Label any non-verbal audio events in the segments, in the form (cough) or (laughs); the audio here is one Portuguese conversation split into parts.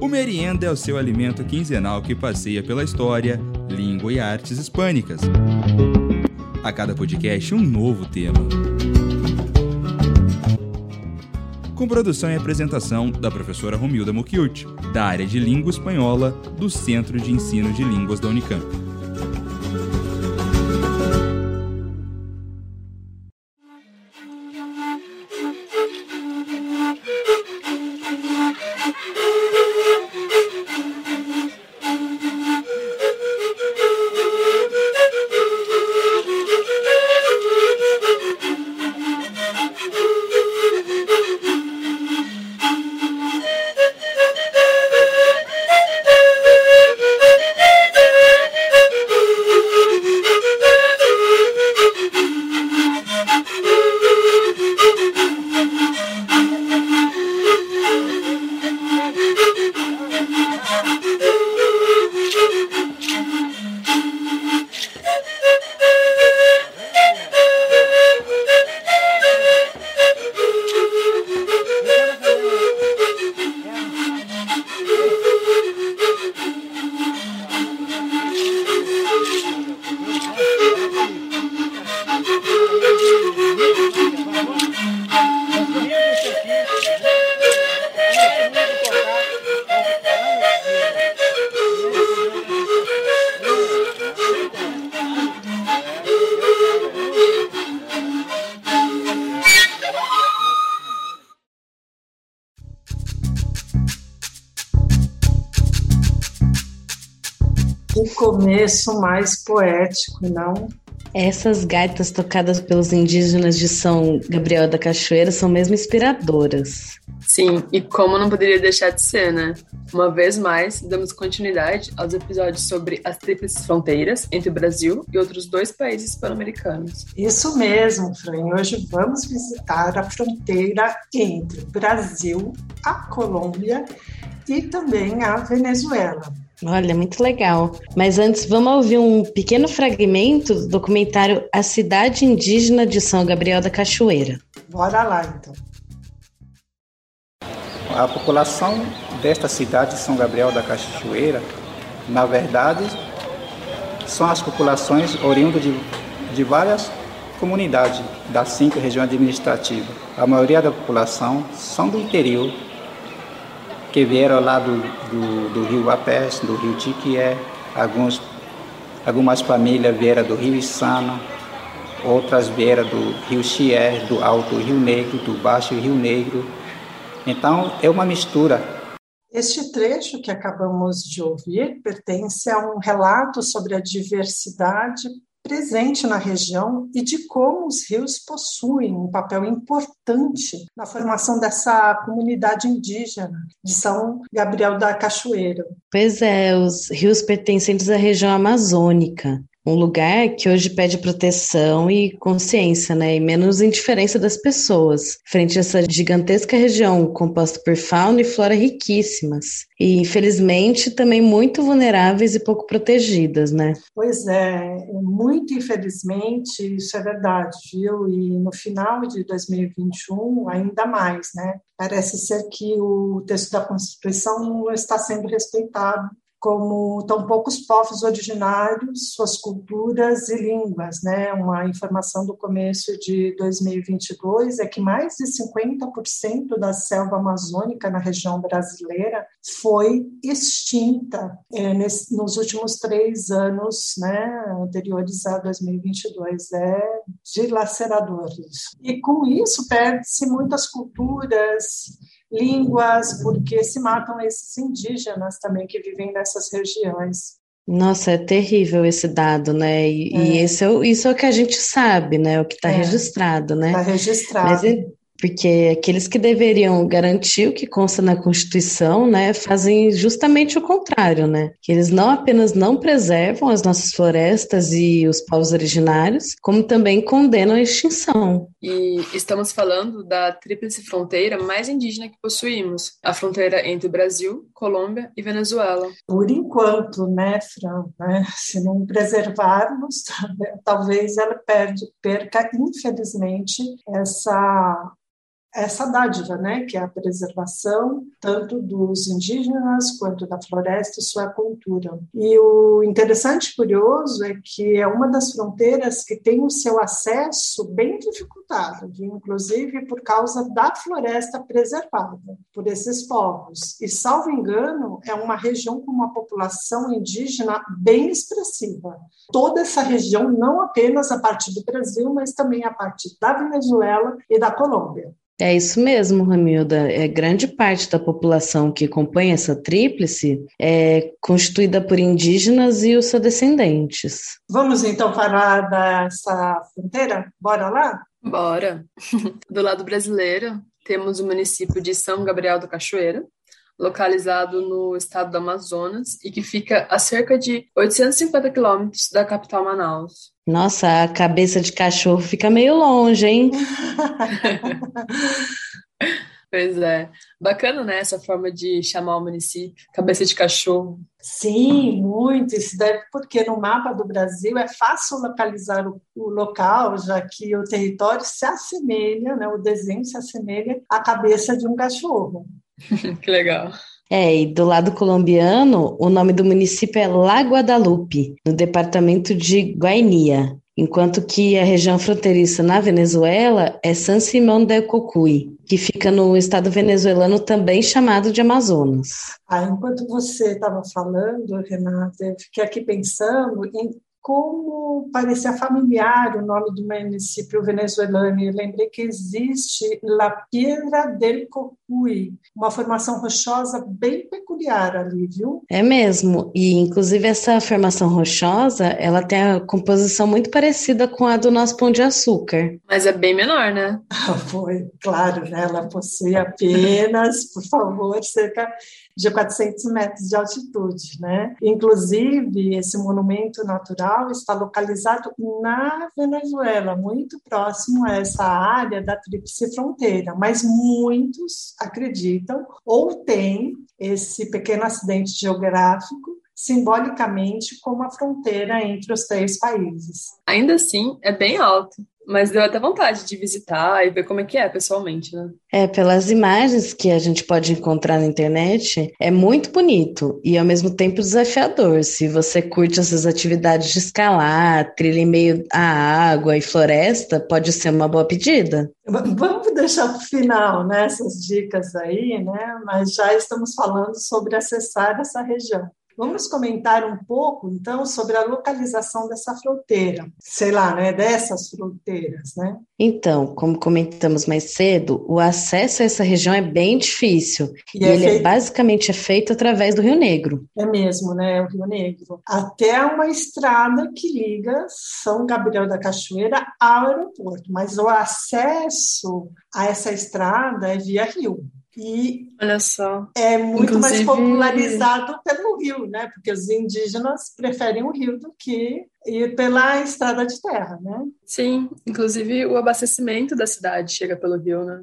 O merienda é o seu alimento quinzenal que passeia pela história, língua e artes hispânicas. A cada podcast, um novo tema. Com produção e apresentação da professora Romilda Mucchiuti, da área de língua espanhola do Centro de Ensino de Línguas da Unicamp. Começo mais poético, não? Essas gaitas tocadas pelos indígenas de São Gabriel da Cachoeira são mesmo inspiradoras. Sim, e como não poderia deixar de ser, né? Uma vez mais, damos continuidade aos episódios sobre as tríplices fronteiras entre o Brasil e outros dois países pan-americanos. Isso mesmo, Fran. Hoje vamos visitar a fronteira entre o Brasil, a Colômbia e também a Venezuela. Olha, muito legal. Mas antes, vamos ouvir um pequeno fragmento do documentário A Cidade Indígena de São Gabriel da Cachoeira. Bora lá, então. A população desta cidade de São Gabriel da Cachoeira, na verdade, são as populações oriundas de, de várias comunidades das cinco regiões administrativas. A maioria da população são do interior que vieram lá do, do, do rio Apés, do rio Tiquié, alguns, algumas famílias vieram do rio Içana, outras vieram do rio Chié, do alto Rio Negro, do baixo Rio Negro. Então é uma mistura. Este trecho que acabamos de ouvir pertence a um relato sobre a diversidade presente na região e de como os rios possuem um papel importante na formação dessa comunidade indígena de São Gabriel da Cachoeira. Pois é, os rios pertencentes à região amazônica um lugar que hoje pede proteção e consciência, né, e menos indiferença das pessoas, frente a essa gigantesca região composta por fauna e flora riquíssimas, e infelizmente também muito vulneráveis e pouco protegidas, né? Pois é, muito infelizmente isso é verdade, viu? E no final de 2021 ainda mais, né? Parece ser que o texto da Constituição não está sendo respeitado como tão poucos povos originários, suas culturas e línguas. Né? Uma informação do começo de 2022 é que mais de 50% da selva amazônica na região brasileira foi extinta é, nesse, nos últimos três anos né, anteriores a 2022. É dilacerador. E com isso perde-se muitas culturas, línguas, porque se matam esses indígenas também que vivem nessas regiões. Nossa, é terrível esse dado, né? E, é. e esse é, isso é o que a gente sabe, né? O que está é. registrado, né? Está registrado. Mas, porque aqueles que deveriam garantir o que consta na Constituição, né, fazem justamente o contrário, né? Que eles não apenas não preservam as nossas florestas e os povos originários, como também condenam a extinção. E estamos falando da tríplice fronteira mais indígena que possuímos, a fronteira entre o Brasil, Colômbia e Venezuela. Por enquanto, né, Fran? Né? Se não preservarmos, (laughs) talvez ela perde, perca, infelizmente, essa essa dádiva, né, que é a preservação tanto dos indígenas quanto da floresta e sua cultura. E o interessante curioso é que é uma das fronteiras que tem o seu acesso bem dificultado, inclusive por causa da floresta preservada por esses povos. E, salvo engano, é uma região com uma população indígena bem expressiva. Toda essa região, não apenas a parte do Brasil, mas também a parte da Venezuela e da Colômbia. É isso mesmo, Ramilda. É grande parte da população que compõe essa tríplice é constituída por indígenas e os seus descendentes. Vamos então falar dessa fronteira? Bora lá? Bora. (laughs) Do lado brasileiro, temos o município de São Gabriel do Cachoeira, localizado no estado do Amazonas e que fica a cerca de 850 quilômetros da capital Manaus. Nossa, a cabeça de cachorro fica meio longe, hein? (laughs) pois é. Bacana, né, essa forma de chamar o município, cabeça de cachorro. Sim, muito. Isso deve porque no mapa do Brasil é fácil localizar o, o local, já que o território se assemelha, né, o desenho se assemelha à cabeça de um cachorro. (laughs) que legal. É, e do lado colombiano, o nome do município é La Guadalupe, no departamento de Guainia, enquanto que a região fronteiriça na Venezuela é San Simón de Cocuy, que fica no estado venezuelano também chamado de Amazonas. Ah, enquanto você estava falando, Renata, eu fiquei aqui pensando em como parecia familiar o nome do município venezuelano. Eu lembrei que existe La Piedra del Cocuy, uma formação rochosa bem peculiar ali, viu? É mesmo. E, inclusive, essa formação rochosa, ela tem a composição muito parecida com a do nosso Pão de Açúcar. Mas é bem menor, né? (laughs) Foi, claro, né? Ela possui apenas, por favor, cerca de 400 metros de altitude, né? Inclusive, esse monumento natural está localizado na Venezuela, muito próximo a essa área da Tríplice Fronteira, mas muitos acreditam ou têm esse pequeno acidente geográfico simbolicamente como a fronteira entre os três países. Ainda assim, é bem alto. Mas deu até vontade de visitar e ver como é que é pessoalmente, né? É, pelas imagens que a gente pode encontrar na internet, é muito bonito e ao mesmo tempo desafiador. Se você curte essas atividades de escalar, trilha em meio à água e floresta, pode ser uma boa pedida. Vamos deixar para o final né, essas dicas aí, né? Mas já estamos falando sobre acessar essa região. Vamos comentar um pouco, então, sobre a localização dessa fronteira, sei lá, né, dessas fronteiras, né? Então, como comentamos mais cedo, o acesso a essa região é bem difícil e, e é ele feito... basicamente é feito através do Rio Negro. É mesmo, né, o Rio Negro. Até uma estrada que liga São Gabriel da Cachoeira ao aeroporto, mas o acesso a essa estrada é via rio. E Olha só. é muito Inclusive... mais popularizado pelo rio, né? Porque os indígenas preferem o rio do que ir pela estrada de terra, né? Sim, inclusive o abastecimento da cidade chega pelo rio, né?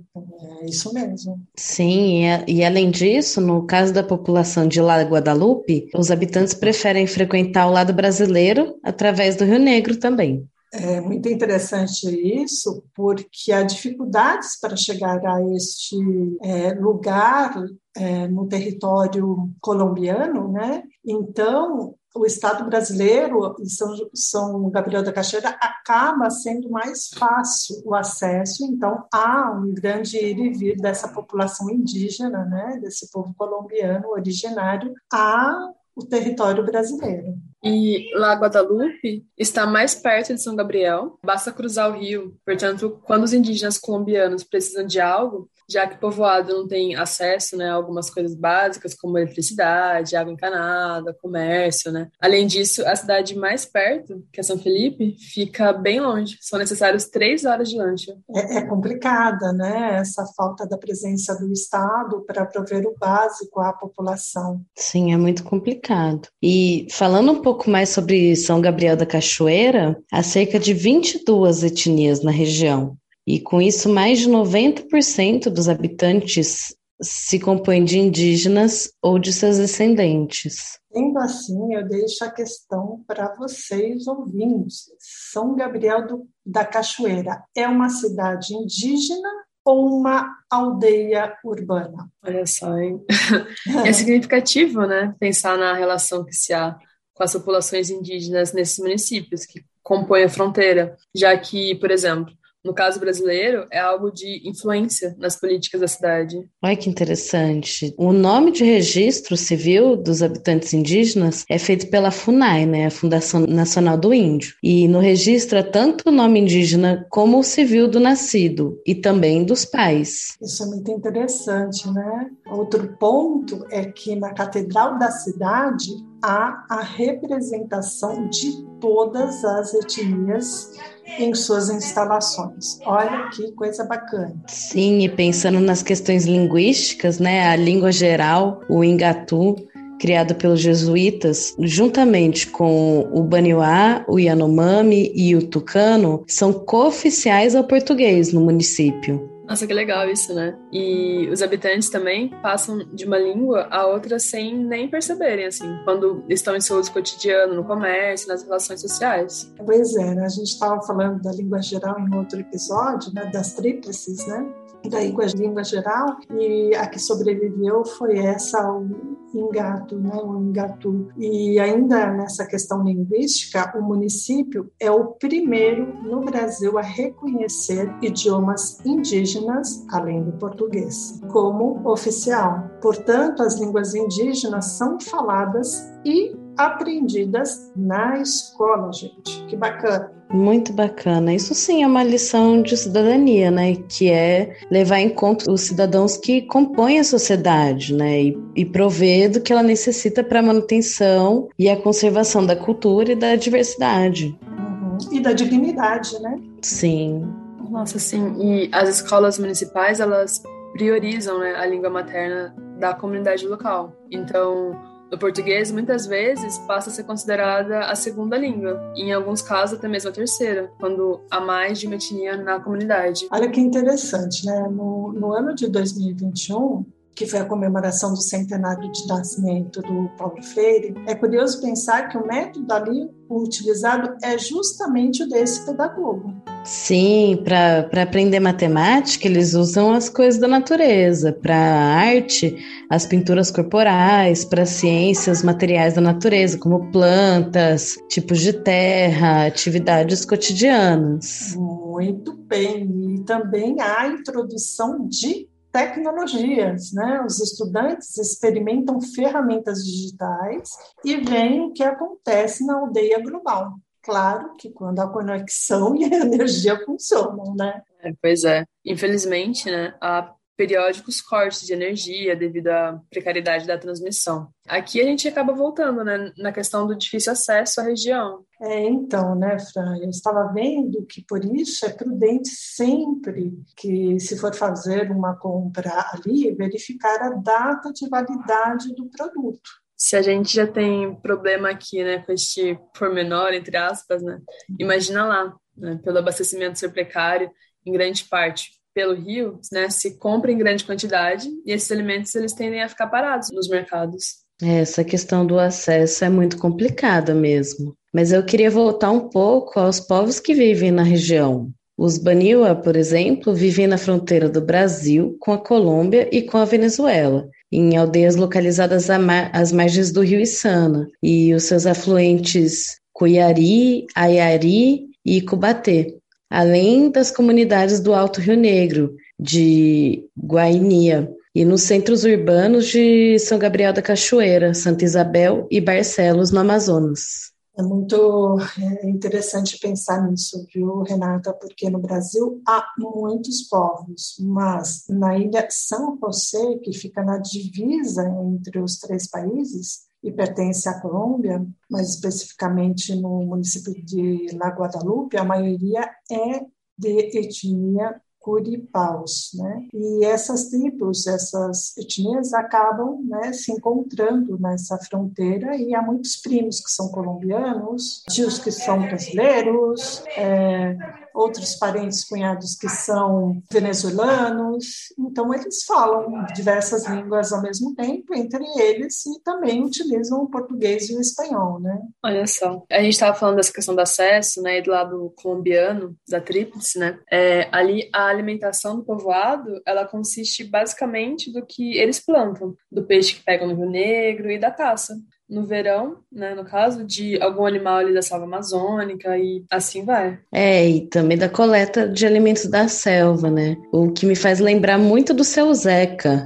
É isso mesmo. Sim, e, e além disso, no caso da população de La Guadalupe, os habitantes preferem frequentar o lado brasileiro através do Rio Negro também. É muito interessante isso, porque há dificuldades para chegar a este é, lugar é, no território colombiano, né? Então, o Estado brasileiro e São, São Gabriel da Cachoeira acaba sendo mais fácil o acesso, então há um grande ir e vir dessa população indígena, né, desse povo colombiano originário, a o território brasileiro. E La Guadalupe está mais perto de São Gabriel, basta cruzar o rio. Portanto, quando os indígenas colombianos precisam de algo, já que o povoado não tem acesso né, a algumas coisas básicas, como eletricidade, água encanada, comércio. Né? Além disso, a cidade mais perto, que é São Felipe, fica bem longe. São necessários três horas de lancha. É, é complicada, né? Essa falta da presença do Estado para prover o básico à população. Sim, é muito complicado. E falando um pouco mais sobre São Gabriel da Cachoeira, há cerca de 22 etnias na região. E com isso, mais de 90% dos habitantes se compõem de indígenas ou de seus descendentes. Sendo assim, eu deixo a questão para vocês ouvintes. São Gabriel do, da Cachoeira é uma cidade indígena ou uma aldeia urbana? Olha só, hein? (laughs) É significativo, né? Pensar na relação que se há com as populações indígenas nesses municípios que compõem a fronteira, já que, por exemplo, no caso brasileiro, é algo de influência nas políticas da cidade. Olha que interessante. O nome de registro civil dos habitantes indígenas é feito pela FUNAI, né, a Fundação Nacional do Índio. E no registro é tanto o nome indígena como o civil do nascido e também dos pais. Isso é muito interessante, né? Outro ponto é que na Catedral da cidade há a representação de todas as etnias em suas instalações. Olha que coisa bacana. Sim, e pensando nas questões linguísticas, né, a língua geral, o Ingatu, criado pelos jesuítas, juntamente com o Baniuá, o Yanomami e o Tucano, são cooficiais ao português no município. Nossa, que legal isso, né? E os habitantes também passam de uma língua a outra sem nem perceberem, assim, quando estão em seu uso cotidiano, no comércio, nas relações sociais. Pois é, né? a gente estava falando da língua geral em outro episódio, né? das tríplices, né? Daí com a língua geral, e a que sobreviveu foi essa, o Ingatu, né, o Ingatu. E ainda nessa questão linguística, o município é o primeiro no Brasil a reconhecer idiomas indígenas, além do português, como oficial. Portanto, as línguas indígenas são faladas e aprendidas na escola, gente. Que bacana. Muito bacana. Isso sim é uma lição de cidadania, né? Que é levar em conta os cidadãos que compõem a sociedade, né? E, e prover do que ela necessita para a manutenção e a conservação da cultura e da diversidade. Uhum. E da dignidade, né? Sim. Nossa, sim. E as escolas municipais, elas priorizam né, a língua materna da comunidade local. Então, no português, muitas vezes passa a ser considerada a segunda língua, e em alguns casos até mesmo a terceira, quando há mais de uma etnia na comunidade. Olha que interessante, né? No, no ano de 2021, que foi a comemoração do centenário de nascimento do Paulo Freire, é curioso pensar que o método ali utilizado é justamente o desse pedagogo. Sim, para aprender matemática, eles usam as coisas da natureza, para arte, as pinturas corporais, para ciências materiais da natureza, como plantas, tipos de terra, atividades cotidianas. Muito bem, e também a introdução de tecnologias, né? Os estudantes experimentam ferramentas digitais e veem o que acontece na aldeia global. Claro que quando a conexão (laughs) e a energia funcionam, né? É, pois é. Infelizmente, né, há periódicos cortes de energia devido à precariedade da transmissão. Aqui a gente acaba voltando né, na questão do difícil acesso à região. É, então, né, Fran, eu estava vendo que por isso é prudente sempre que, se for fazer uma compra ali, verificar a data de validade do produto. Se a gente já tem problema aqui, né, com este pormenor, entre aspas, né, imagina lá, né, pelo abastecimento ser precário, em grande parte pelo rio, né, se compra em grande quantidade e esses alimentos eles tendem a ficar parados nos mercados. É, essa questão do acesso é muito complicada mesmo. Mas eu queria voltar um pouco aos povos que vivem na região. Os Baniwa, por exemplo, vivem na fronteira do Brasil com a Colômbia e com a Venezuela, em aldeias localizadas às margens do rio Içana, e os seus afluentes Cuiari, Ayari e Cubatê além das comunidades do Alto Rio Negro, de Guainia, e nos centros urbanos de São Gabriel da Cachoeira, Santa Isabel e Barcelos, no Amazonas. É muito é, interessante pensar nisso, viu, Renata? Porque no Brasil há muitos povos, mas na ilha São José, que fica na divisa entre os três países, e pertence à Colômbia, mais especificamente no município de La Guadalupe, a maioria é de etnia curipaus, né? E essas tribos, essas etnias acabam, né, se encontrando nessa fronteira e há muitos primos que são colombianos, tios que são brasileiros, é, outros parentes cunhados que são venezuelanos. Então, eles falam diversas línguas ao mesmo tempo, entre eles, e também utilizam o português e o espanhol, né? Olha só. A gente estava falando dessa questão do acesso, né, e do lado colombiano, da tríplice, né? É, ali, a alimentação do povoado, ela consiste basicamente do que eles plantam, do peixe que pegam no Rio Negro e da caça no verão, né, no caso, de algum animal ali da selva amazônica e assim vai. É, e também da coleta de alimentos da selva, né? O que me faz lembrar muito do seu Zeca.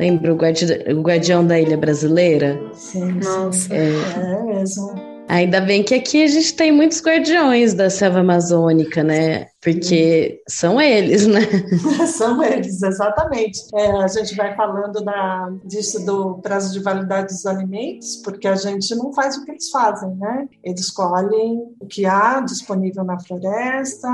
Lembra o, guardi o guardião da ilha brasileira? Sim, Nossa. Sim. É, é mesmo. Ainda bem que aqui a gente tem muitos guardiões da selva amazônica, né? Porque são eles, né? (laughs) são eles, exatamente. É, a gente vai falando da, disso do prazo de validade dos alimentos, porque a gente não faz o que eles fazem, né? Eles colhem o que há disponível na floresta,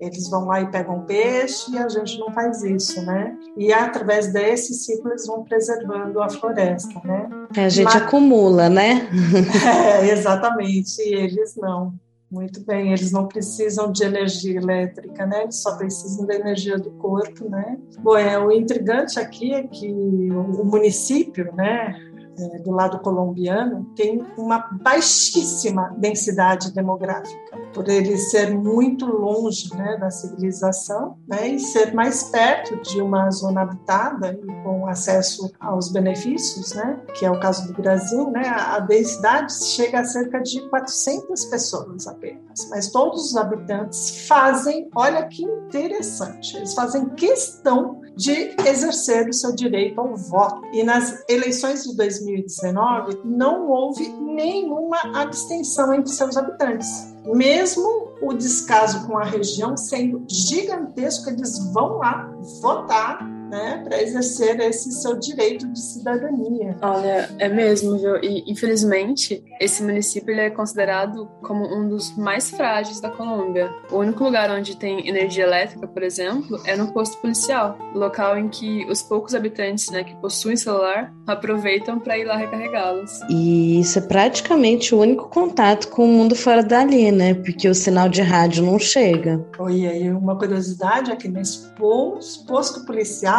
eles vão lá e pegam peixe e a gente não faz isso, né? E através desse ciclo eles vão preservando a floresta, né? É, a gente Mas... acumula, né? (laughs) é, exatamente, e eles não. Muito bem, eles não precisam de energia elétrica, né? Eles só precisam da energia do corpo, né? Bom, é, o intrigante aqui é que o município, né, é, do lado colombiano, tem uma baixíssima densidade demográfica, por ele ser muito longe né, da civilização né, e ser mais perto de uma zona habitada e com acesso aos benefícios, né, que é o caso do Brasil, né, a densidade chega a cerca de 400 pessoas apenas, mas todos os habitantes fazem, olha que interessante, eles fazem questão de exercer o seu direito ao voto. E nas eleições de 2019 não houve nenhuma abstenção entre seus habitantes. Mesmo o descaso com a região sendo gigantesco, eles vão lá votar né, para exercer esse seu direito de cidadania. Olha, é mesmo, viu? E infelizmente esse município ele é considerado como um dos mais frágeis da Colômbia. O único lugar onde tem energia elétrica, por exemplo, é no posto policial, local em que os poucos habitantes, né, que possuem celular, aproveitam para ir lá recarregá-los. E isso é praticamente o único contato com o mundo fora dali, né? Porque o sinal de rádio não chega. Oi, aí uma curiosidade é que nesse posto policial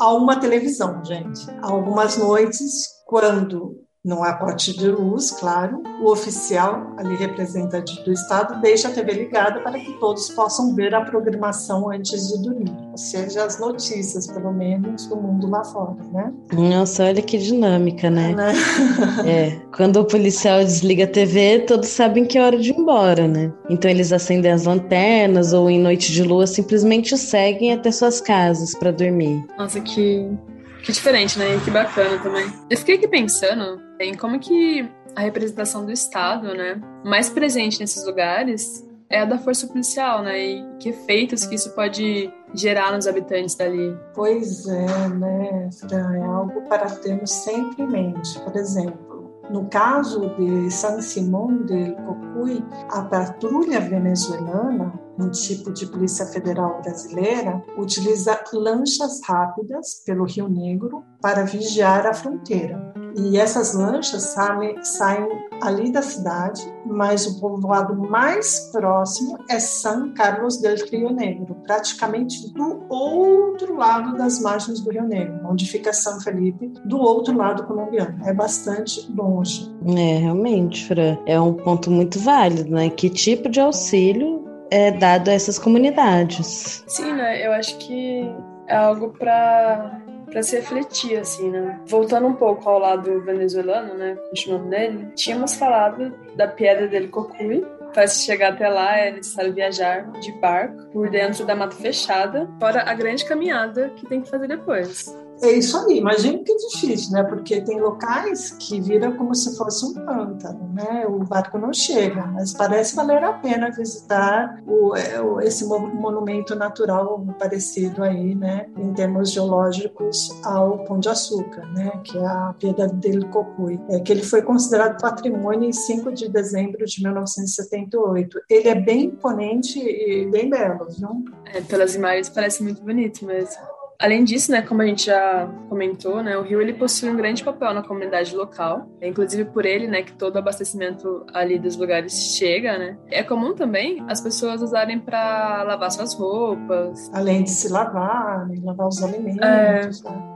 a uma televisão, gente. Algumas noites, quando não há corte de luz, claro, o oficial, ali representante do Estado, deixa a TV ligada para que todos possam ver a programação antes de dormir, ou seja, as notícias, pelo menos, do mundo lá fora, né? Nossa, olha que dinâmica, né? né? (laughs) é, quando o policial desliga a TV, todos sabem que é hora de ir embora, né? Então eles acendem as lanternas ou em noite de lua simplesmente seguem até suas casas para dormir. Nossa, que que diferente, né? E que bacana também. Eu fiquei aqui pensando em como que a representação do Estado, né, mais presente nesses lugares é a da força policial, né? E que efeitos que isso pode gerar nos habitantes dali. Pois é, né, Fran? É algo para termos sempre em mente. Por exemplo, no caso de San Simón del Cocuy, a patrulha venezuelana, um tipo de polícia federal brasileira, utiliza lanchas rápidas pelo Rio Negro para vigiar a fronteira. E essas lanchas saem, saem ali da cidade, mas o povoado mais próximo é São Carlos del Rio Negro, praticamente do outro lado das margens do Rio Negro, onde fica São Felipe, do outro lado colombiano. É bastante longe. É, realmente, Fran. É um ponto muito válido, né? Que tipo de auxílio é dado a essas comunidades? Sim, né? Eu acho que é algo para para se refletir, assim, né? Voltando um pouco ao lado venezuelano, né? Continuando nele, tínhamos falado da Pedra del Cocuy. Para se chegar até lá é necessário viajar de barco por dentro da mata fechada, fora a grande caminhada que tem que fazer depois. É isso aí, imagino que é difícil, né? Porque tem locais que viram como se fosse um pântano, né? O barco não chega, mas parece valer a pena visitar o, é, esse monumento natural parecido aí, né? Em termos geológicos ao Pão de Açúcar, né? Que é a Pedra del Cocuy, é que ele foi considerado patrimônio em 5 de dezembro de 1978. Ele é bem imponente e bem belo, viu? É, pelas imagens parece muito bonito mesmo. Além disso, né, como a gente já comentou, né, o rio ele possui um grande papel na comunidade local. É inclusive por ele, né, que todo o abastecimento ali dos lugares chega, né. É comum também as pessoas usarem para lavar suas roupas. Além de se lavar, né, lavar os alimentos. É...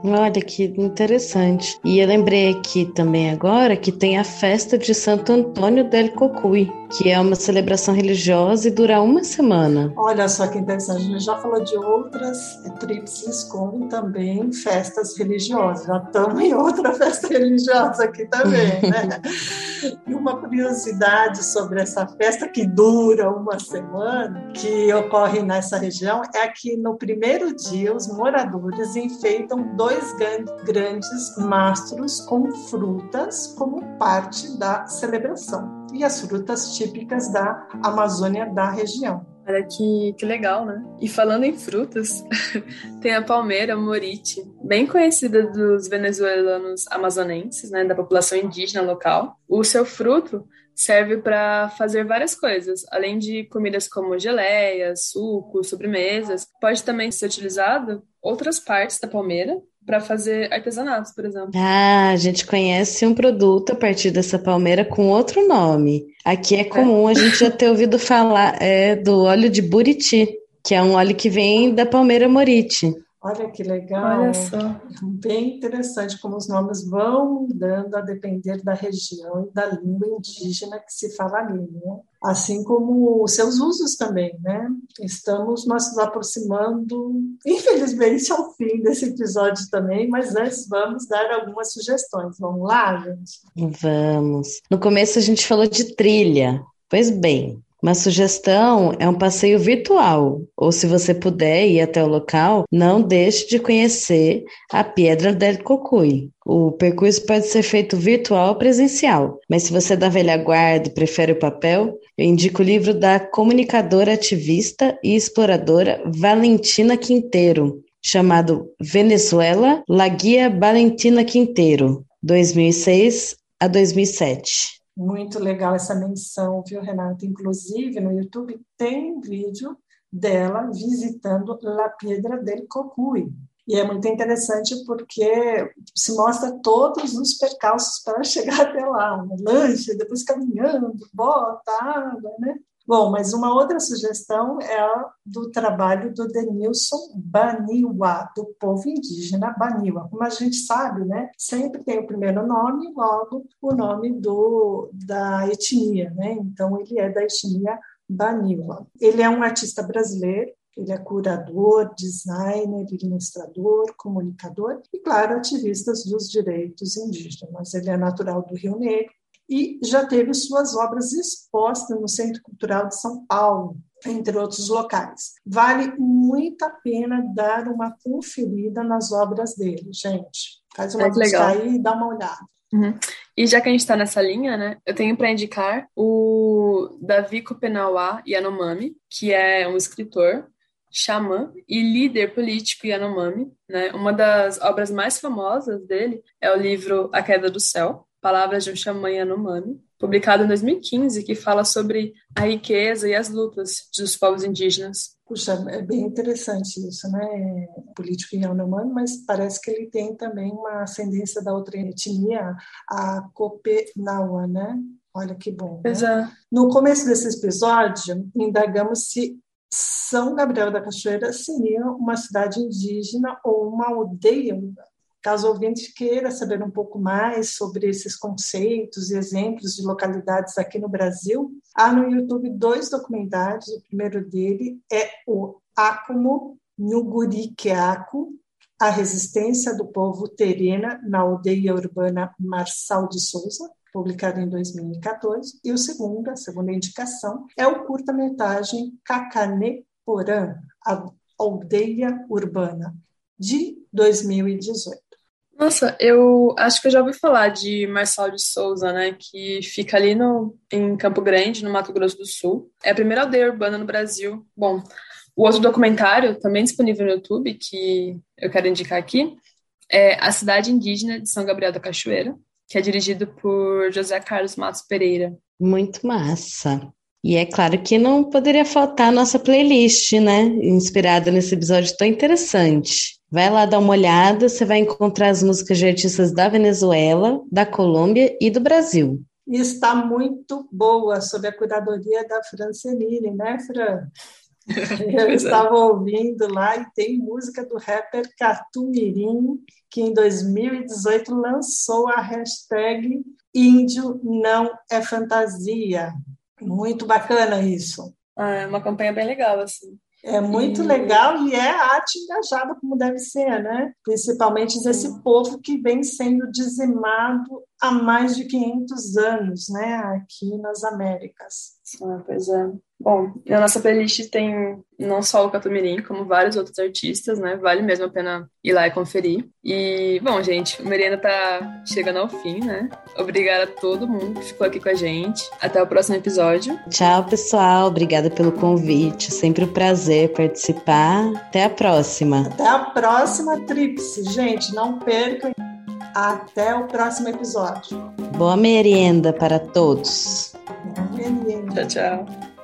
Né? Olha que interessante. E eu lembrei aqui também agora que tem a festa de Santo Antônio del Cocuy, que é uma celebração religiosa e dura uma semana. Olha só que interessante. A gente já falou de outras tríplices com também festas religiosas. Já estamos em outra festa religiosa aqui também, né? (laughs) e uma curiosidade sobre essa festa que dura uma semana, que ocorre nessa região, é que no primeiro dia os moradores enfeitam dois grandes mastros com frutas como parte da celebração e as frutas típicas da Amazônia da região. Olha que, que legal, né? E falando em frutas, (laughs) tem a palmeira morite, bem conhecida dos venezuelanos amazonenses, né, da população indígena local. O seu fruto serve para fazer várias coisas, além de comidas como geleias, sucos, sobremesas. Pode também ser utilizado outras partes da palmeira para fazer artesanatos, por exemplo. Ah, a gente conhece um produto a partir dessa palmeira com outro nome. Aqui é comum é. a gente já ter (laughs) ouvido falar é, do óleo de buriti, que é um óleo que vem da palmeira morite. Olha que legal. Olha só. Bem interessante como os nomes vão mudando a depender da região e da língua indígena que se fala ali, né? Assim como os seus usos também, né? Estamos nos aproximando, infelizmente, ao fim desse episódio também, mas antes vamos dar algumas sugestões. Vamos lá, gente? Vamos. No começo a gente falou de trilha. Pois bem, uma sugestão é um passeio virtual, ou se você puder ir até o local, não deixe de conhecer a Pedra del Cocuy. O percurso pode ser feito virtual ou presencial, mas se você é da velha guarda e prefere o papel, eu indico o livro da comunicadora ativista e exploradora Valentina Quinteiro, chamado Venezuela, La Guia Valentina Quinteiro, 2006 a 2007. Muito legal essa menção, viu, Renata? Inclusive, no YouTube tem um vídeo dela visitando La Piedra del Cocuy. E é muito interessante porque se mostra todos os percalços para (laughs) chegar até lá, né? lanche, depois caminhando, bota, água, né? Bom, mas uma outra sugestão é a do trabalho do Denilson Baniwa, do povo indígena Baniwa. Como a gente sabe, né, sempre tem o primeiro nome logo o nome do, da etnia, né? Então, ele é da etnia Baniwa. Ele é um artista brasileiro, ele é curador, designer, ilustrador, comunicador e, claro, ativista dos direitos indígenas. Ele é natural do Rio Negro e já teve suas obras expostas no Centro Cultural de São Paulo, entre outros locais. Vale muito a pena dar uma conferida nas obras dele, gente. Faz uma é busca aí e dá uma olhada. Uhum. E já que a gente está nessa linha, né, eu tenho para indicar o Davi Kopenawa Yanomami, que é um escritor, xamã e líder político Yanomami. Né? Uma das obras mais famosas dele é o livro A Queda do Céu, Palavras de um Xamã Yanomami, publicado em 2015, que fala sobre a riqueza e as lutas dos povos indígenas. Puxa, é bem interessante isso, né? Político Yanomami, mas parece que ele tem também uma ascendência da outra etnia, a Copenaua, né? Olha que bom. Né? Exato. No começo desse episódio, indagamos se São Gabriel da Cachoeira seria uma cidade indígena ou uma aldeia Caso o ouvinte queira saber um pouco mais sobre esses conceitos e exemplos de localidades aqui no Brasil, há no YouTube dois documentários. O primeiro dele é o Acumo Nhuguriqueaco, a resistência do povo terena na aldeia urbana Marçal de Souza, publicado em 2014, e o segundo, a segunda indicação, é o curta-metragem Cacané Porã, a aldeia urbana, de 2018. Nossa, eu acho que eu já ouvi falar de Marçal de Souza, né? Que fica ali no, em Campo Grande, no Mato Grosso do Sul. É a primeira aldeia urbana no Brasil. Bom, o outro documentário, também disponível no YouTube, que eu quero indicar aqui, é A Cidade Indígena de São Gabriel da Cachoeira, que é dirigido por José Carlos Matos Pereira. Muito massa. E é claro que não poderia faltar a nossa playlist, né? Inspirada nesse episódio tão interessante. Vai lá dar uma olhada, você vai encontrar as músicas de artistas da Venezuela, da Colômbia e do Brasil. E está muito boa, sob a curadoria da Francelini, né, Fran? (laughs) Eu é. estava ouvindo lá e tem música do rapper Catumirim, que em 2018 lançou a hashtag Índio não é fantasia. Muito bacana isso. Ah, é uma campanha bem legal, assim. É muito e... legal e é arte engajada como deve ser, né? Principalmente desse povo que vem sendo dizimado há mais de 500 anos, né? Aqui nas Américas. Ah, pois é. Bom, na nossa playlist tem não só o Catumirim, como vários outros artistas, né? Vale mesmo a pena ir lá e conferir. E, bom, gente, o Merenda tá chegando ao fim, né? Obrigada a todo mundo que ficou aqui com a gente. Até o próximo episódio. Tchau, pessoal. Obrigada pelo convite. Sempre um prazer participar. Até a próxima. Até a próxima, Trips. Gente, não percam. Até o próximo episódio. Boa merenda para todos. Boa merenda. Tchau, tchau.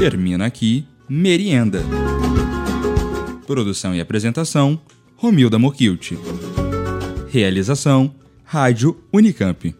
Termina aqui Merienda. Produção e apresentação: Romilda Mokilt. Realização: Rádio Unicamp.